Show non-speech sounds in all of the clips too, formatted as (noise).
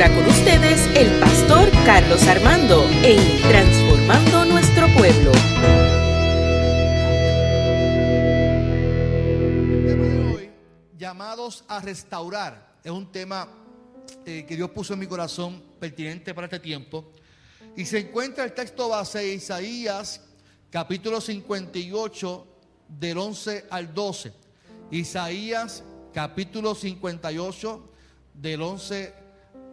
ahora con ustedes el pastor Carlos Armando en Transformando Nuestro Pueblo. El tema de hoy, llamados a restaurar, es un tema eh, que Dios puso en mi corazón pertinente para este tiempo. Y se encuentra el texto base de Isaías, capítulo 58, del 11 al 12. Isaías, capítulo 58, del 11 al 12.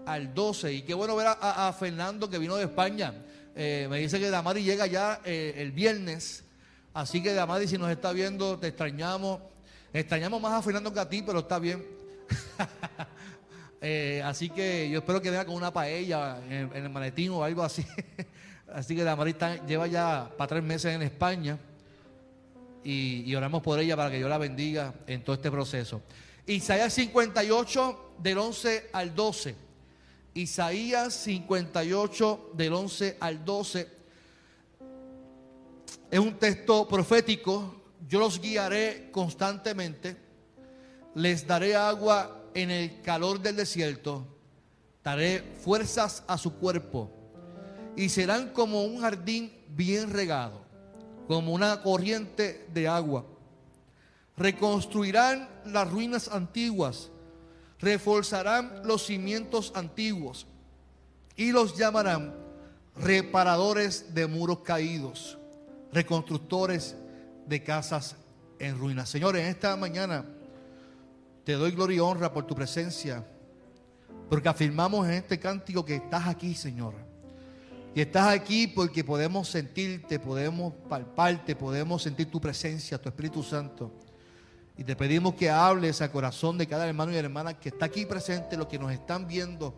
Y qué bueno ver a, Fernando que vino de España. Eh, me dice que Damari llega ya eh, el viernes. Así que Damari, si nos está viendo, te extrañamos. Extrañamos más a Fernando que a ti, pero está bien. (laughs) Eh, así que yo espero que venga con una paella en, en el maletín o algo así. (laughs) así que Damari está- lleva ya para tres meses en España y, y oramos por ella para que Dios la bendiga en todo este proceso. Isaías 58 del 11 al 12. Isaías 58 del 11 al 12 es un texto profético. Yo los guiaré constantemente. Les daré agua en el calor del desierto. Daré fuerzas a su cuerpo. Y serán como un jardín bien regado, como una corriente de agua. Reconstruirán las ruinas antiguas. Reforzarán los cimientos antiguos. Y los llamarán reparadores de muros caídos, reconstructores de casas en ruinas. Señores, en esta mañana te doy gloria y honra por tu presencia, porque afirmamos en este cántico que estás aquí, Señor. Y estás aquí porque podemos sentirte, podemos palparte, podemos sentir tu presencia, tu Espíritu Santo. Y te pedimos que hables al corazón de cada hermano y hermana que está aquí presente, los que nos están viendo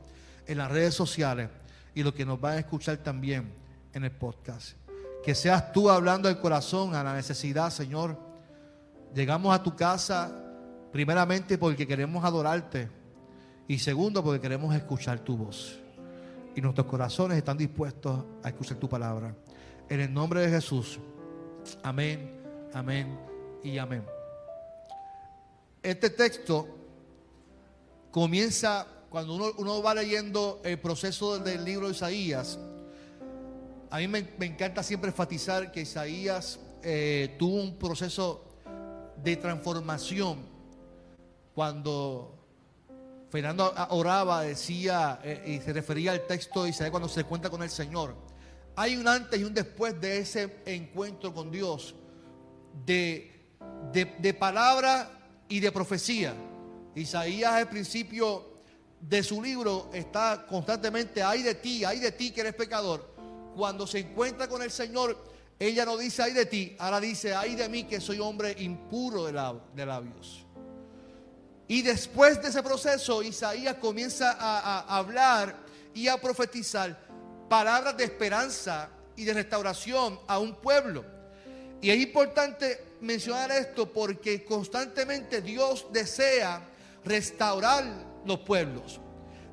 en las redes sociales y los que nos van a escuchar también en el podcast. Que seas tú hablando al corazón, a la necesidad, Señor. Llegamos a tu casa primeramente porque queremos adorarte y segundo porque queremos escuchar tu voz. Y nuestros corazones están dispuestos a escuchar tu palabra. En el nombre de Jesús. Amén, amén y amén. Este texto comienza cuando uno, va leyendo el proceso del libro de Isaías. A mí me, encanta siempre enfatizar que Isaías eh, tuvo un proceso de transformación cuando Fernando oraba, decía eh, y se refería al texto de Isaías cuando se encuentra con el Señor. Hay un antes y un después de ese encuentro con Dios, de, de, de palabra y de profecía. Isaías al principio de su libro está constantemente, ay de ti, ay de ti que eres pecador. Cuando se encuentra con el Señor, ella no dice ay de ti, ahora dice ay de mí que soy hombre impuro de, lab- de labios. Y después de ese proceso, Isaías comienza a, a hablar y a profetizar palabras de esperanza y de restauración a un pueblo. Y es importante mencionar esto porque constantemente Dios desea restaurar los pueblos.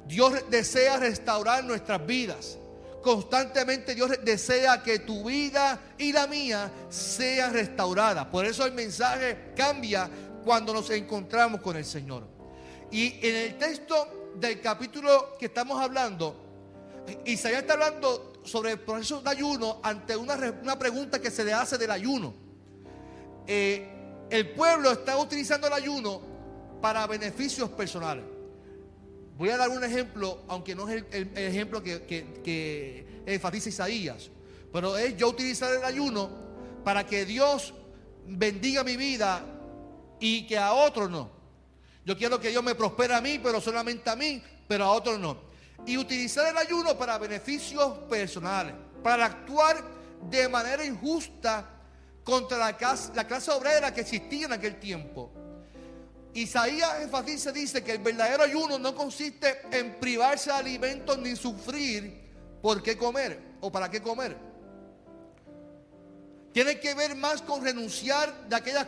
Dios desea restaurar nuestras vidas. Constantemente Dios desea que tu vida y la mía sea restaurada. Por eso el mensaje cambia cuando nos encontramos con el Señor. Y en el texto del capítulo que estamos hablando, Isaías está hablando sobre el proceso de ayuno ante una, una pregunta que se le hace del ayuno. Eh, el pueblo está utilizando el ayuno para beneficios personales. Voy a dar un ejemplo, aunque no es el, ejemplo que, que- que enfatiza Isaías, pero es yo utilizar el ayuno para que Dios bendiga mi vida y que a otros no. Yo quiero que Dios me prospere a mí, pero solamente a mí, pero a otros no. Y utilizar el ayuno para beneficios personales, para actuar de manera injusta contra la clase, la clase obrera que existía en aquel tiempo. Isaías enfatiza, dice que el verdadero ayuno no consiste en privarse de alimentos ni sufrir por qué comer o para qué comer. Tiene que ver más con renunciar de aquellas,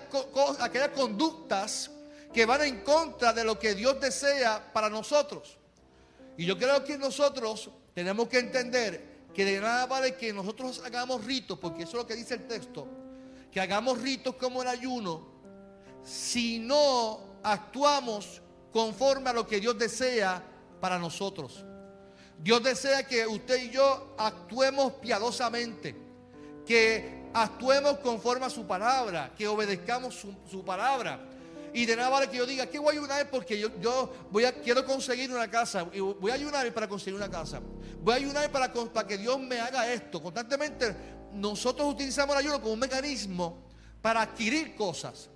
aquellas conductas que van en contra de lo que Dios desea para nosotros. Y yo creo que nosotros tenemos que entender que de nada vale que nosotros hagamos ritos, porque eso es lo que dice el texto, que hagamos ritos como el ayuno, si no actuamos conforme a lo que Dios desea para nosotros. Dios desea que usted y yo actuemos piadosamente, que actuemos conforme a su palabra, que obedezcamos su, palabra. Y de nada vale que yo diga, ¿qué voy a ayunar? Porque yo, yo voy quiero conseguir una casa. Voy a ayunar para conseguir una casa. Voy a ayunar para que Dios me haga esto. Constantemente nosotros utilizamos el ayuno como un mecanismo para adquirir cosas.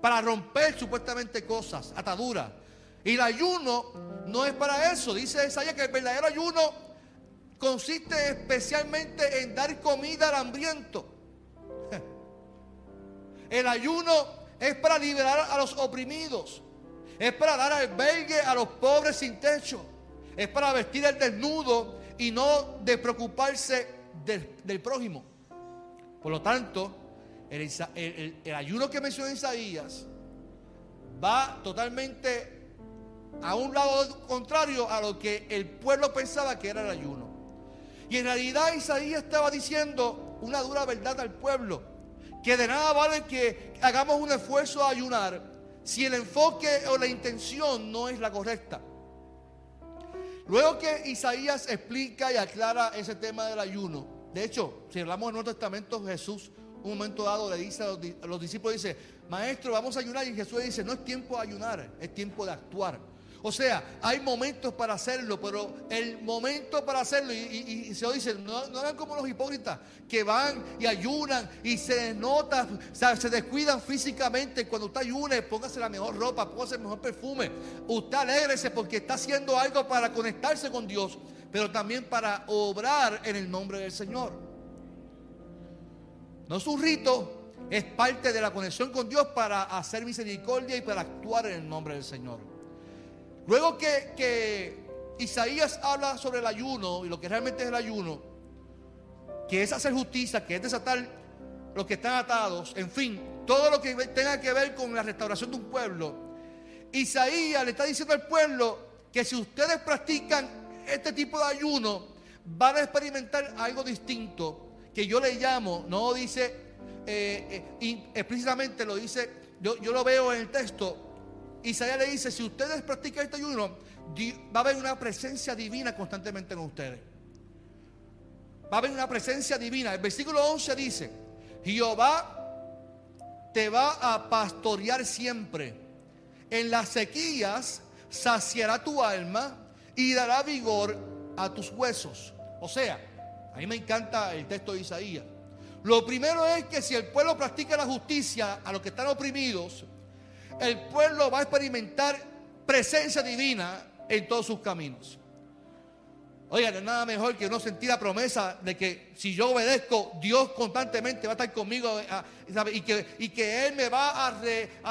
Para romper supuestamente cosas, ataduras. Y el ayuno no es para eso. Dice Isaías que el verdadero ayuno consiste especialmente en dar comida al hambriento. (laughs) El ayuno es para liberar a los oprimidos. Es para dar albergue a los pobres sin techo. Es para vestir al desnudo y no de preocuparse del, prójimo. Por lo tanto, el, ayuno que menciona Isaías va totalmente a un lado contrario a lo que el pueblo pensaba que era el ayuno. Y en realidad Isaías estaba diciendo una dura verdad al pueblo, que de nada vale que hagamos un esfuerzo a ayunar si el enfoque o la intención no es la correcta. Luego que Isaías explica y aclara ese tema del ayuno, de hecho, si hablamos del Nuevo Testamento, Jesús un momento dado le dice a los, discípulos, dice, maestro, vamos a ayunar. Y Jesús dice, no es tiempo de ayunar, es tiempo de actuar. O sea, hay momentos para hacerlo, pero el momento para hacerlo, y, se dice, no, no hagan como los hipócritas, que van y ayunan y se nota, se descuidan físicamente. Cuando usted ayune, póngase la mejor ropa, póngase el mejor perfume. Usted alégrese porque está haciendo algo para conectarse con Dios, pero también para obrar en el nombre del Señor. No es un rito, es parte de la conexión con Dios para hacer misericordia y para actuar en el nombre del Señor. Luego que, Isaías habla sobre el ayuno y lo que realmente es el ayuno, que es hacer justicia, que es desatar los que están atados, en fin, todo lo que tenga que ver con la restauración de un pueblo. Isaías le está diciendo al pueblo que si ustedes practican este tipo de ayuno, van a experimentar algo distinto, que yo le llamo, no dice eh, eh, explícitamente, lo dice, yo, yo lo veo en el texto, Isaías le dice, si ustedes practican este ayuno, va a haber una presencia divina constantemente en ustedes. Va a haber una presencia divina. El versículo 11 dice, Jehová te va a pastorear siempre. En las sequías saciará tu alma y dará vigor a tus huesos. O sea, a mí me encanta el texto de Isaías. Lo primero es que si el pueblo practica la justicia a los que están oprimidos, el pueblo va a experimentar presencia divina en todos sus caminos. Oigan, no es nada mejor que no sentir la promesa de que si yo obedezco, Dios constantemente va a estar conmigo eh, y, que, y que Él me va a,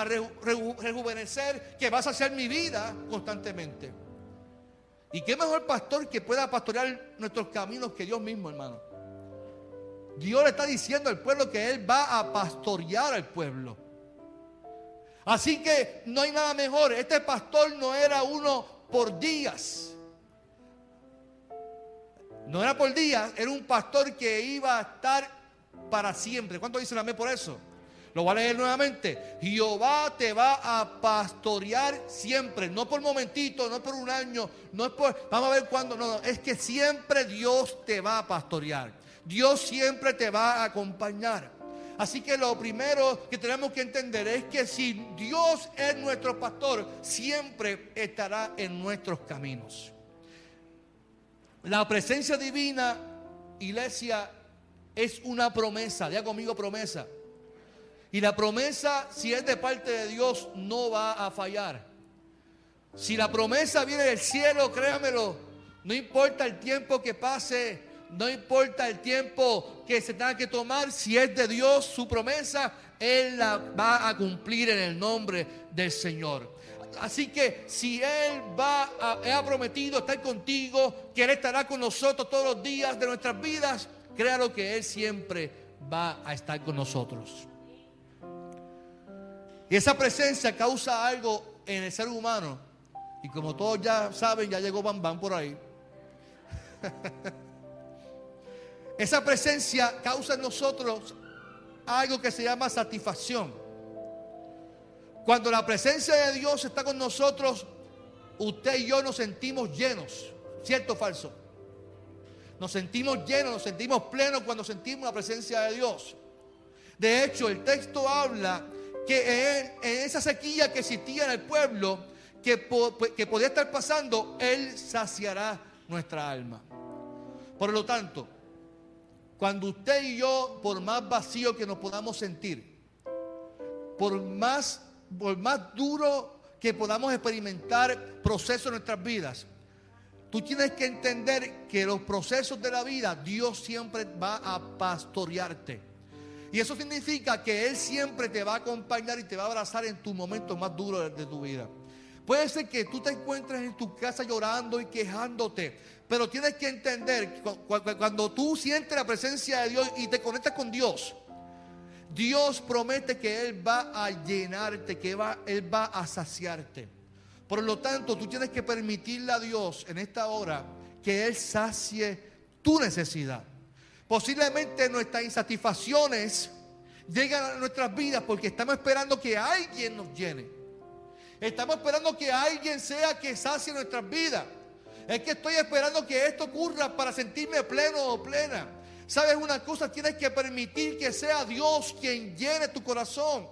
rejuvenecer, que va a saciar mi vida constantemente. Y qué mejor pastor que pueda pastorear nuestros caminos que Dios mismo, hermano. Dios le está diciendo al pueblo que Él va a pastorear al pueblo. Así que no hay nada mejor. Este pastor no era uno por días. No era por días, era un pastor que iba a estar para siempre. ¿Cuánto dicen amén por eso? Lo voy a leer nuevamente. Jehová te va a pastorear siempre, no por momentito, no por un año, no es por, vamos a ver cuándo, no, no, es que siempre Dios te va a pastorear. Dios siempre te va a acompañar. Así que lo primero que tenemos que entender es que si Dios es nuestro pastor, siempre estará en nuestros caminos. La presencia divina, iglesia, es una promesa. Diga conmigo promesa. Y la promesa, si es de parte de Dios, no va a fallar. Si la promesa viene del cielo, créamelo, no importa el tiempo que pase, no importa el tiempo que se tenga que tomar, si es de Dios su promesa, Él la va a cumplir en el nombre del Señor. Así que si Él va a, ha prometido estar contigo, que Él estará con nosotros todos los días de nuestras vidas, créalo que Él siempre va a estar con nosotros. Y esa presencia causa algo en el ser humano. Y como todos ya saben, ya llegó Bam por ahí. (laughs) Esa presencia causa en nosotros algo que se llama satisfacción. Cuando la presencia de Dios está con nosotros, usted y yo nos sentimos llenos. ¿Cierto o falso? Nos sentimos llenos, nos sentimos plenos cuando sentimos la presencia de Dios. De hecho, el texto habla que en, esa sequía que existía en el pueblo, que, que podía estar pasando, Él saciará nuestra alma. Por lo tanto, cuando usted y yo, por más vacío que nos podamos sentir, por más, por más duro que podamos experimentar procesos en nuestras vidas, tú tienes que entender que los procesos de la vida, Dios siempre va a pastorearte. Y eso significa que Él siempre te va a acompañar y te va a abrazar en tu momento más duro de, tu vida. Puede ser que tú te encuentres en tu casa llorando y quejándote, pero tienes que entender cuando tú sientes la presencia de Dios y te conectas con Dios, Dios promete que Él va a llenarte, que va, Él va a saciarte. Por lo tanto, tú tienes que permitirle a Dios en esta hora que Él sacie tu necesidad. Posiblemente nuestras insatisfacciones llegan a nuestras vidas porque estamos esperando que alguien nos llene. Estamos esperando que alguien sea que sacie nuestras vidas. Es que estoy esperando que esto ocurra para sentirme pleno o plena. ¿Sabes una cosa? Tienes que permitir que sea Dios quien llene tu corazón.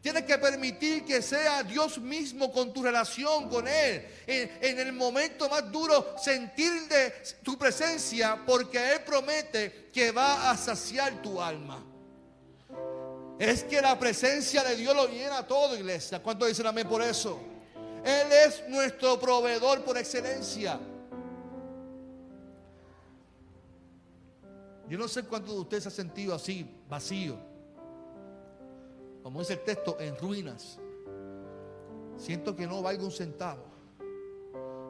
Tienes que permitir que sea Dios mismo con tu relación con Él. En, el momento más duro, sentir de tu presencia porque Él promete que va a saciar tu alma. Es que la presencia de Dios lo llena todo, iglesia. ¿Cuánto dicen amén por eso? Él es nuestro proveedor por excelencia. Yo no sé cuántos de ustedes se han sentido así, vacío como dice el texto, en ruinas. Siento que no valgo un centavo.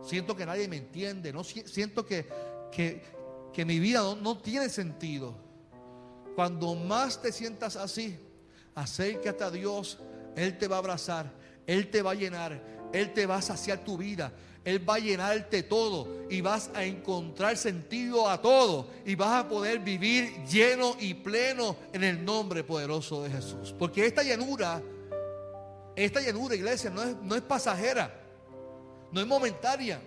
Siento que nadie me entiende. No, siento que, que, mi vida no, no tiene sentido. Cuando más te sientas así, acércate a Dios. Él te va a abrazar. Él te va a llenar. Él te va a saciar tu vida. Él va a llenarte todo y vas a encontrar sentido a todo y vas a poder vivir lleno y pleno en el nombre poderoso de Jesús. Porque esta llenura, esta llenura, iglesia, no es, no es pasajera, no es momentaria.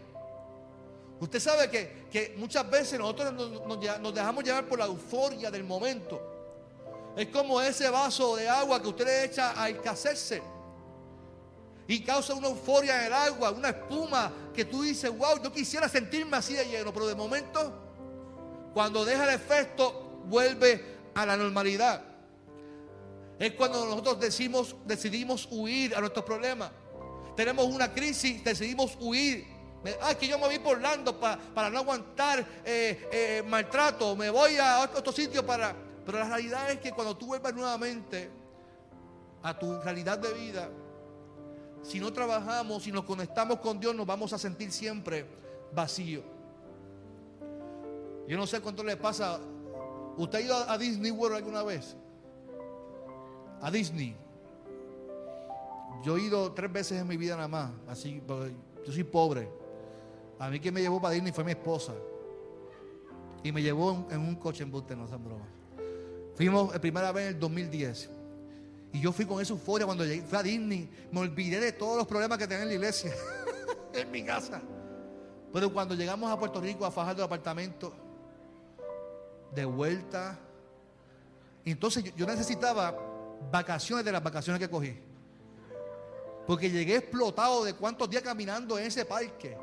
Usted sabe que, muchas veces nosotros nos, nos dejamos llevar por la euforia del momento. Es como ese vaso de agua que usted le echa a escasearse y causa una euforia en el agua, una espuma que tú dices, wow, yo quisiera sentirme así de lleno, pero de momento, cuando deja el efecto, vuelve a la normalidad. Es cuando nosotros decimos, decidimos huir a nuestros problemas. Tenemos una crisis, decidimos huir. Ah, que yo me voy por Orlando para no aguantar eh, eh, maltrato. Me voy a otro sitio para... Pero la realidad es que cuando tú vuelvas nuevamente a tu realidad de vida, si no trabajamos, si nos conectamos con Dios, nos vamos a sentir siempre vacíos. Yo no sé cuánto le pasa. ¿Usted ha ido a Disney World alguna vez? A Disney. Yo he ido tres veces en mi vida nada más. Así, yo soy pobre. A mí quien me llevó para Disney fue mi esposa. Y me llevó en, un coche en Buste, no sean bromas. Fuimos la primera vez en el 2010. Y yo fui con esa euforia cuando llegué, fui a Disney. Me olvidé de todos los problemas que tenía en la iglesia, (laughs) en mi casa. Pero cuando llegamos a Puerto Rico a fajar del apartamento, de vuelta, entonces yo, necesitaba vacaciones de las vacaciones que cogí. Porque llegué explotado de cuántos días caminando en ese parque.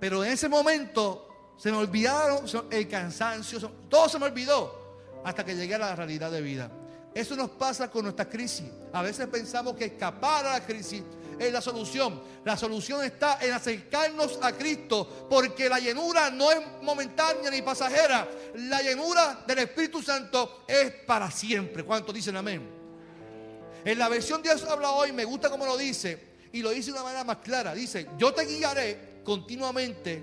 Pero en ese momento se me olvidaron el cansancio, todo se me olvidó hasta que llegué a la realidad de vida. Eso nos pasa con nuestra crisis. A veces pensamos que escapar a la crisis es la solución. La solución está en acercarnos a Cristo, porque la llenura no es momentánea ni pasajera. La llenura del Espíritu Santo es para siempre. ¿Cuántos dicen amén? En la versión Dios habla hoy, me gusta como lo dice, y lo dice de una manera más clara. Dice, yo te guiaré continuamente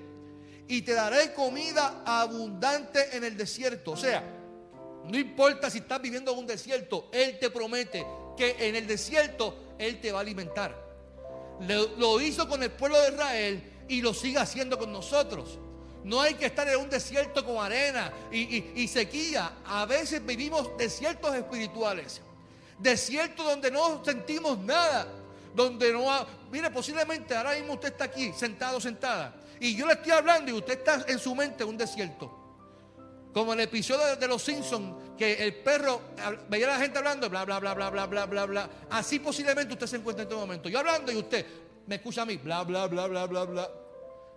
y te daré comida abundante en el desierto. O sea, no importa si estás viviendo en un desierto, Él te promete que en el desierto Él te va a alimentar. Lo, hizo con el pueblo de Israel y lo sigue haciendo con nosotros. No hay que estar en un desierto con arena y, sequía. A veces vivimos desiertos espirituales. Desiertos donde no sentimos nada. Donde no... mire, posiblemente ahora mismo usted está aquí, sentado, sentada. Y yo le estoy hablando y usted está en su mente en un desierto. Como el episodio de, los Simpsons, que el perro veía a la gente hablando, bla, bla, bla, bla, bla, bla, bla, bla. Así posiblemente usted se encuentra en este momento. Yo hablando y usted me escucha a mí, bla, bla, bla, bla, bla, bla.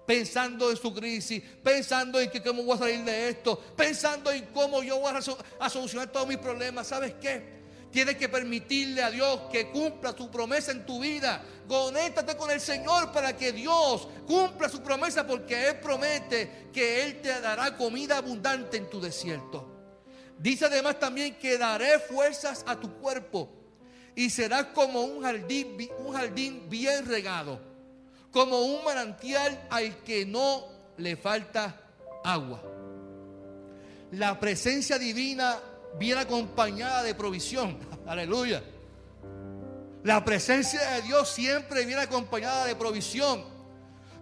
Pensando en su crisis, pensando en que cómo voy a salir de esto, pensando en cómo yo voy a, solucionar todos mis problemas. ¿Sabes qué? Tienes que permitirle a Dios que cumpla su promesa en tu vida. Conéctate con el Señor para que Dios cumpla su promesa porque Él promete que Él te dará comida abundante en tu desierto. Dice además también que daré fuerzas a tu cuerpo y serás como un jardín, un jardín bien regado, como un manantial al que no le falta agua. La presencia divina viene acompañada de provisión. (laughs) Aleluya. La presencia de Dios siempre viene acompañada de provisión.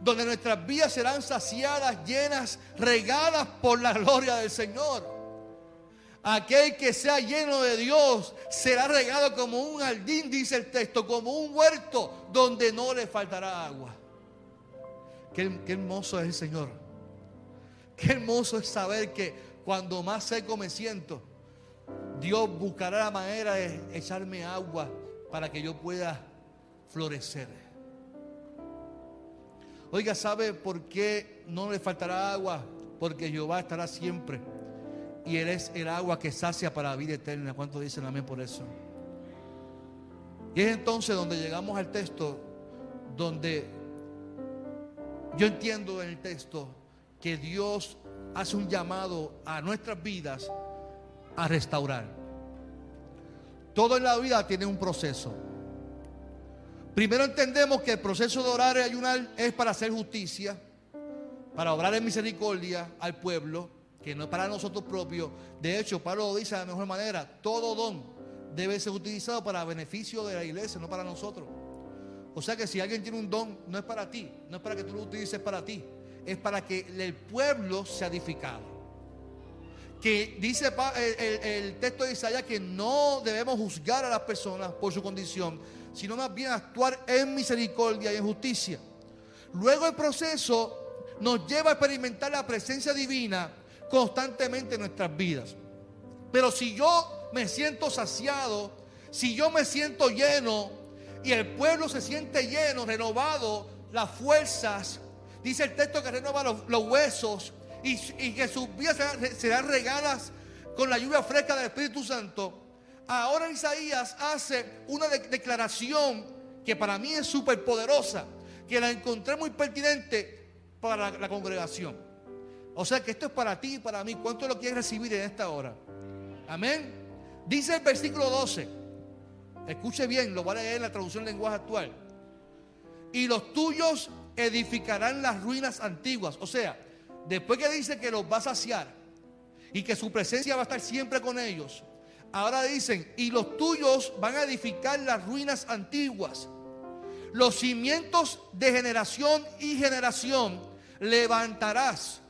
Donde nuestras vidas serán saciadas, llenas, regadas por la gloria del Señor. Aquel que sea lleno de Dios será regado como un jardín, dice el texto, como un huerto donde no le faltará agua. Qué, qué hermoso es el Señor. Qué hermoso es saber que cuando más seco me siento, Dios buscará la manera de echarme agua para que yo pueda florecer. Oiga, ¿sabe por qué no le faltará agua? Porque Jehová estará siempre. Y Él es el agua que sacia para la vida eterna. ¿Cuántos dicen amén por eso? Y es entonces donde llegamos al texto, donde yo entiendo en el texto que Dios hace un llamado a nuestras vidas a restaurar. Todo en la vida tiene un proceso. Primero entendemos que el proceso de orar y ayunar es para hacer justicia, para obrar en misericordia al pueblo, que no es para nosotros propios. De hecho, Pablo lo dice de la mejor manera, todo don debe ser utilizado para beneficio de la iglesia, no para nosotros. O sea que si alguien tiene un don, no es para ti, no es para que tú lo utilices para ti, es para que el pueblo sea edificado que dice el, texto de Isaías que no debemos juzgar a las personas por su condición, sino más bien actuar en misericordia y en justicia. Luego el proceso nos lleva a experimentar la presencia divina constantemente en nuestras vidas. Pero si yo me siento saciado, si yo me siento lleno y el pueblo se siente lleno, renovado, las fuerzas, dice el texto que renova los huesos, y, que sus vidas serán, regadas con la lluvia fresca del Espíritu Santo. Ahora Isaías hace una declaración que para mí es súper poderosa, que la encontré muy pertinente para la, congregación. O sea que esto es para ti y para mí. ¿Cuánto lo quieres recibir en esta hora? Amén. Dice el versículo 12. Escuche bien, lo voy a leer en la traducción lenguaje actual. Y los tuyos edificarán las ruinas antiguas. O sea, Después que dice que los va a saciar y que su presencia va a estar siempre con ellos, ahora dicen, y los tuyos van a edificar las ruinas antiguas. Los cimientos de generación y generación levantarás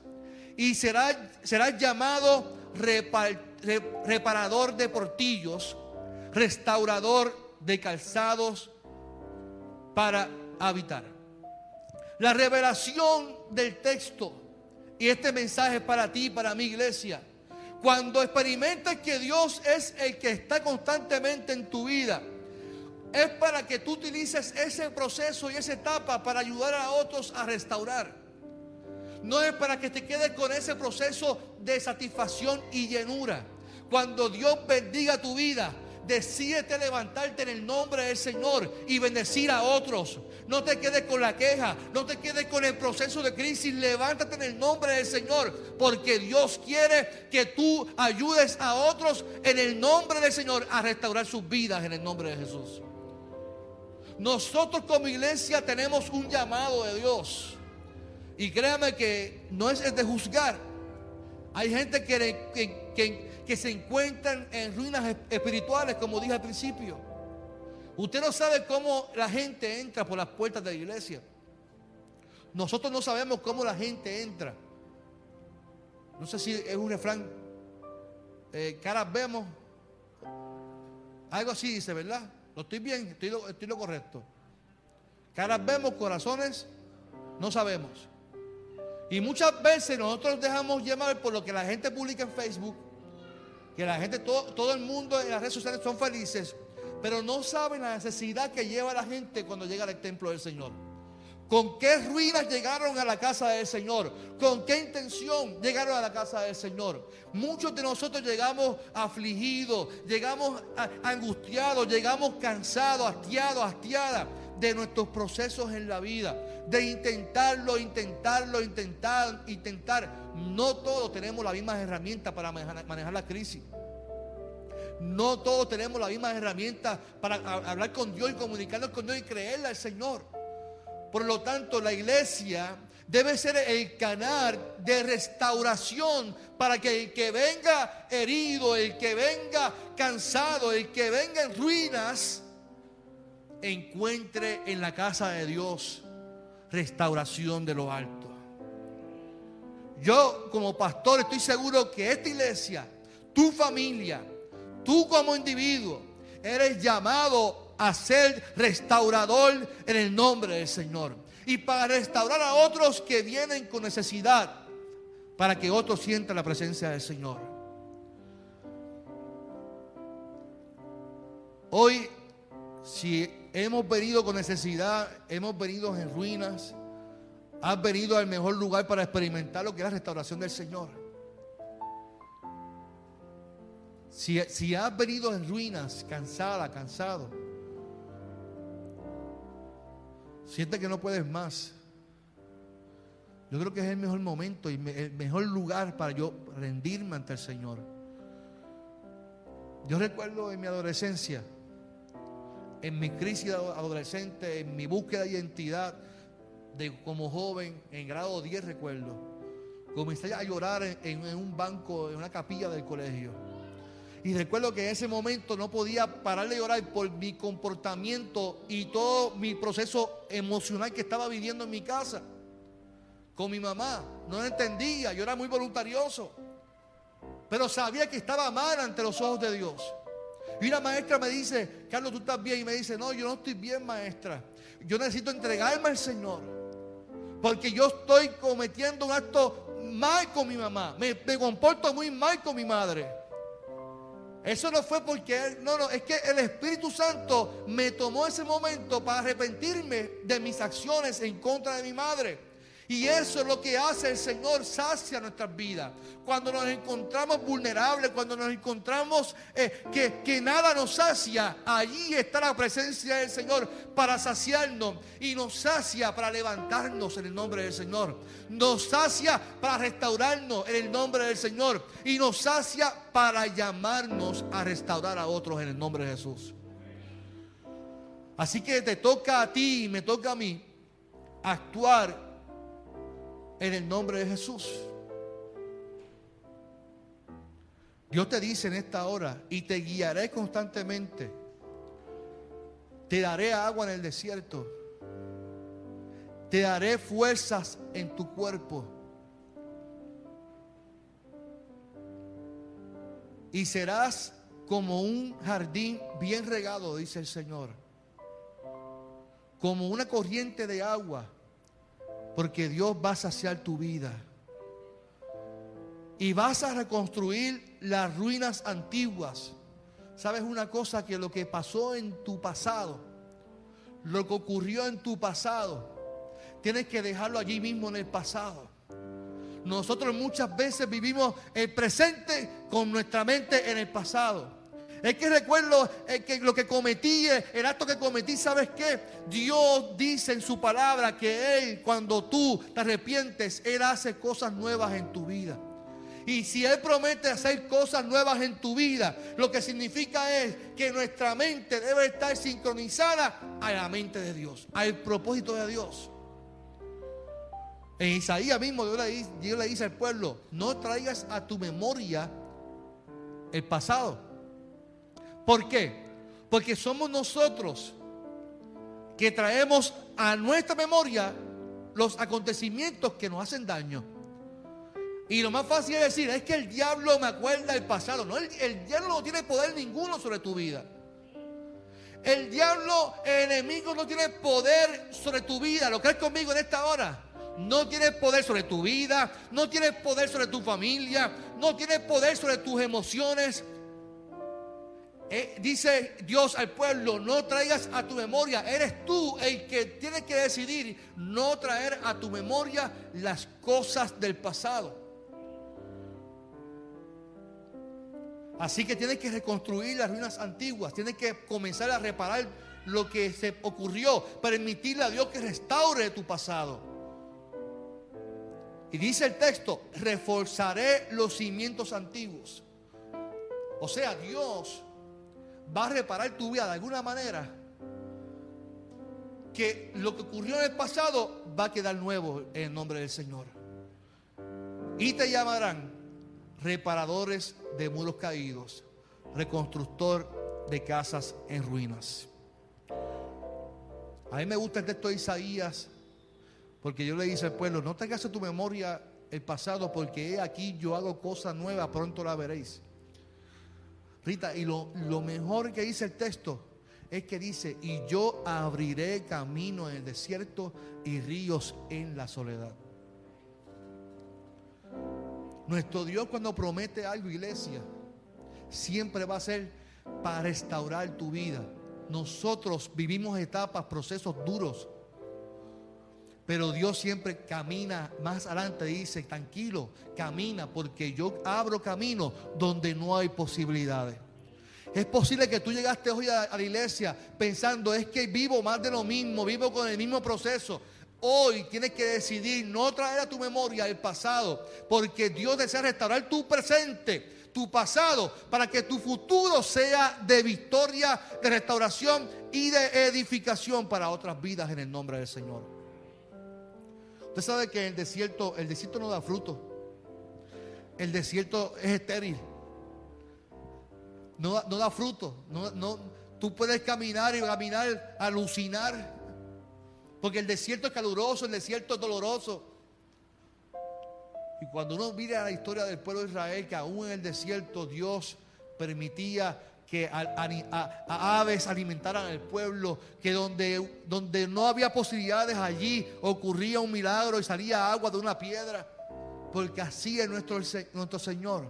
y serás, llamado reparador de portillos, restaurador de calzados para habitar. La revelación del texto y este mensaje es para ti, para mi iglesia. Cuando experimentas que Dios es el que está constantemente en tu vida, es para que tú utilices ese proceso y esa etapa para ayudar a otros a restaurar. No es para que te quedes con ese proceso de satisfacción y llenura. Cuando Dios bendiga tu vida, Decídete levantarte en el nombre del Señor y bendecir a otros. No te quedes con la queja, no te quedes con el proceso de crisis. Levántate en el nombre del Señor, porque Dios quiere que tú ayudes a otros en el nombre del Señor a restaurar sus vidas en el nombre de Jesús. Nosotros como iglesia tenemos un llamado de Dios. Y créame que no es el de juzgar. Hay gente que, que, que se encuentran en ruinas espirituales, como dije al principio. Usted no sabe cómo la gente entra por las puertas de la iglesia. Nosotros no sabemos cómo la gente entra. No sé si es un refrán. Eh, caras vemos. Algo así dice, ¿verdad? Lo estoy bien, estoy lo, estoy lo correcto. Caras vemos, corazones no sabemos. Y muchas veces nosotros dejamos llevar por lo que la gente publica en Facebook, que la gente, todo, todo el mundo en las redes sociales son felices, pero no saben la necesidad que lleva la gente cuando llega al templo del Señor. ¿Con qué ruinas llegaron a la casa del Señor? ¿Con qué intención llegaron a la casa del Señor? Muchos de nosotros llegamos afligidos, llegamos angustiados, llegamos cansados, hastiados, hastiadas de nuestros procesos en la vida, de intentarlo, intentarlo, intentar, intentar. No todos tenemos las mismas herramientas para manejar, la crisis. No todos tenemos las mismas herramientas para hablar con Dios y comunicarnos con Dios y creerle al Señor. Por lo tanto, la iglesia debe ser el canal de restauración para que el que venga herido, el que venga cansado, el que venga en ruinas, encuentre en la casa de Dios restauración de lo alto. Yo como pastor estoy seguro que esta iglesia, tu familia, tú como individuo, eres llamado a ser restaurador en el nombre del Señor. Y para restaurar a otros que vienen con necesidad, para que otros sientan la presencia del Señor. Hoy, si hemos venido con necesidad, hemos venido en ruinas, has venido al mejor lugar para experimentar lo que es la restauración del Señor. Si, si has venido en ruinas, cansada, cansado, siente que no puedes más. Yo creo que es el mejor momento y el mejor lugar para yo rendirme ante el Señor. Yo recuerdo en mi adolescencia, en mi crisis adolescente, en mi búsqueda de identidad de, como joven, en grado 10 recuerdo, comencé a llorar en, un banco, en una capilla del colegio. Y recuerdo que en ese momento no podía parar de llorar por mi comportamiento y todo mi proceso emocional que estaba viviendo en mi casa. Con mi mamá. No entendía. Yo era muy voluntarioso. Pero sabía que estaba mal ante los ojos de Dios. Y una maestra me dice, Carlos, tú estás bien. Y me dice, no, yo no estoy bien, maestra. Yo necesito entregarme al Señor. Porque yo estoy cometiendo un acto mal con mi mamá. Me, comporto muy mal con mi madre. Eso no fue porque, no, no, es que el Espíritu Santo me tomó ese momento para arrepentirme de mis acciones en contra de mi madre. Y eso es lo que hace el Señor, sacia nuestras vidas. Cuando nos encontramos vulnerables, cuando nos encontramos eh, que, que nada nos sacia, allí está la presencia del Señor para saciarnos y nos sacia para levantarnos en el nombre del Señor. Nos sacia para restaurarnos en el nombre del Señor y nos sacia para llamarnos a restaurar a otros en el nombre de Jesús. Así que te toca a ti y me toca a mí actuar en el nombre de Jesús. Dios te dice en esta hora, y te guiaré constantemente. Te daré agua en el desierto. Te daré fuerzas en tu cuerpo. Y serás como un jardín bien regado, dice el Señor. Como una corriente de agua porque Dios va a saciar tu vida. Y vas a reconstruir las ruinas antiguas. ¿Sabes una cosa? Que lo que pasó en tu pasado, lo que ocurrió en tu pasado, tienes que dejarlo allí mismo en el pasado. Nosotros muchas veces vivimos el presente con nuestra mente en el pasado. Es que recuerdo eh, que lo que cometí, eh, el acto que cometí, ¿sabes qué? Dios dice en su palabra que Él, cuando tú te arrepientes, Él hace cosas nuevas en tu vida. Y si Él promete hacer cosas nuevas en tu vida, lo que significa es que nuestra mente debe estar sincronizada a la mente de Dios, al propósito de Dios. En Isaías mismo Dios le, Dios le dice al pueblo, no traigas a tu memoria el pasado ¿Por qué? Porque somos nosotros que traemos a nuestra memoria los acontecimientos que nos hacen daño. Y lo más fácil es decir, es que el diablo me acuerda del pasado. No, el, diablo no tiene poder ninguno sobre tu vida. El diablo, el enemigo, no tiene poder sobre tu vida. ¿Lo crees conmigo en esta hora? No tienes poder sobre tu vida, no tienes poder sobre tu familia, no tienes poder sobre tus emociones. Eh, dice Dios al pueblo, no traigas a tu memoria, eres tú el que tiene que decidir no traer a tu memoria las cosas del pasado. Así que tienes que reconstruir las ruinas antiguas, tienes que comenzar a reparar lo que se ocurrió, permitirle a Dios que restaure tu pasado. Y dice el texto, reforzaré los cimientos antiguos. O sea, Dios va a reparar tu vida de alguna manera que lo que ocurrió en el pasado va a quedar nuevo en el nombre del Señor. Y te llamarán reparadores de muros caídos, reconstructor de casas en ruinas. A mí me gusta el texto de Isaías, porque yo le dice al pueblo, no tengas en tu memoria el pasado, porque aquí yo hago cosas nuevas, pronto la veréis. Rita, y lo, lo mejor que dice el texto es que dice, y yo abriré camino en el desierto y ríos en la soledad. Nuestro Dios cuando promete algo, iglesia, siempre va a ser para restaurar tu vida. Nosotros vivimos etapas, procesos duros. Pero Dios siempre camina más adelante, dice, tranquilo, camina, porque yo abro camino donde no hay posibilidades. Es posible que tú llegaste hoy a, la iglesia pensando, es que vivo más de lo mismo, vivo con el mismo proceso. Hoy tienes que decidir no traer a tu memoria el pasado, porque Dios desea restaurar tu presente, tu pasado, para que tu futuro sea de victoria, de restauración y de edificación para otras vidas en el nombre del Señor. Usted sabe que el desierto, el desierto no da fruto. El desierto es estéril. No, no da fruto. No, no, tú puedes caminar y caminar, alucinar porque el desierto es caluroso, el desierto es doloroso. Y cuando uno mira la historia del pueblo de Israel, que aún en el desierto Dios permitía que a, aves alimentaran al pueblo, que donde, donde no había posibilidades allí ocurría un milagro y salía agua de una piedra, porque así es nuestro, nuestro Señor.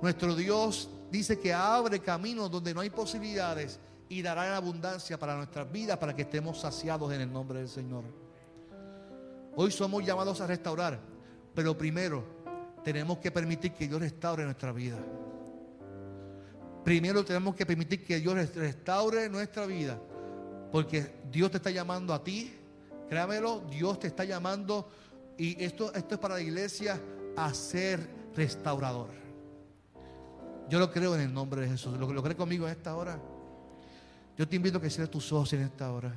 Nuestro Dios dice que abre caminos donde no hay posibilidades y dará en abundancia para nuestras vidas, para que estemos saciados en el nombre del Señor. Hoy somos llamados a restaurar, pero primero tenemos que permitir que Dios restaure nuestra vida. Primero tenemos que permitir que Dios restaure nuestra vida, porque Dios te está llamando a ti, créamelo, Dios te está llamando y esto, esto es para la iglesia a ser restaurador. Yo lo creo en el nombre de Jesús. ¿Lo, lo cree conmigo en esta hora? Yo te invito a que cierres tus ojos en esta hora.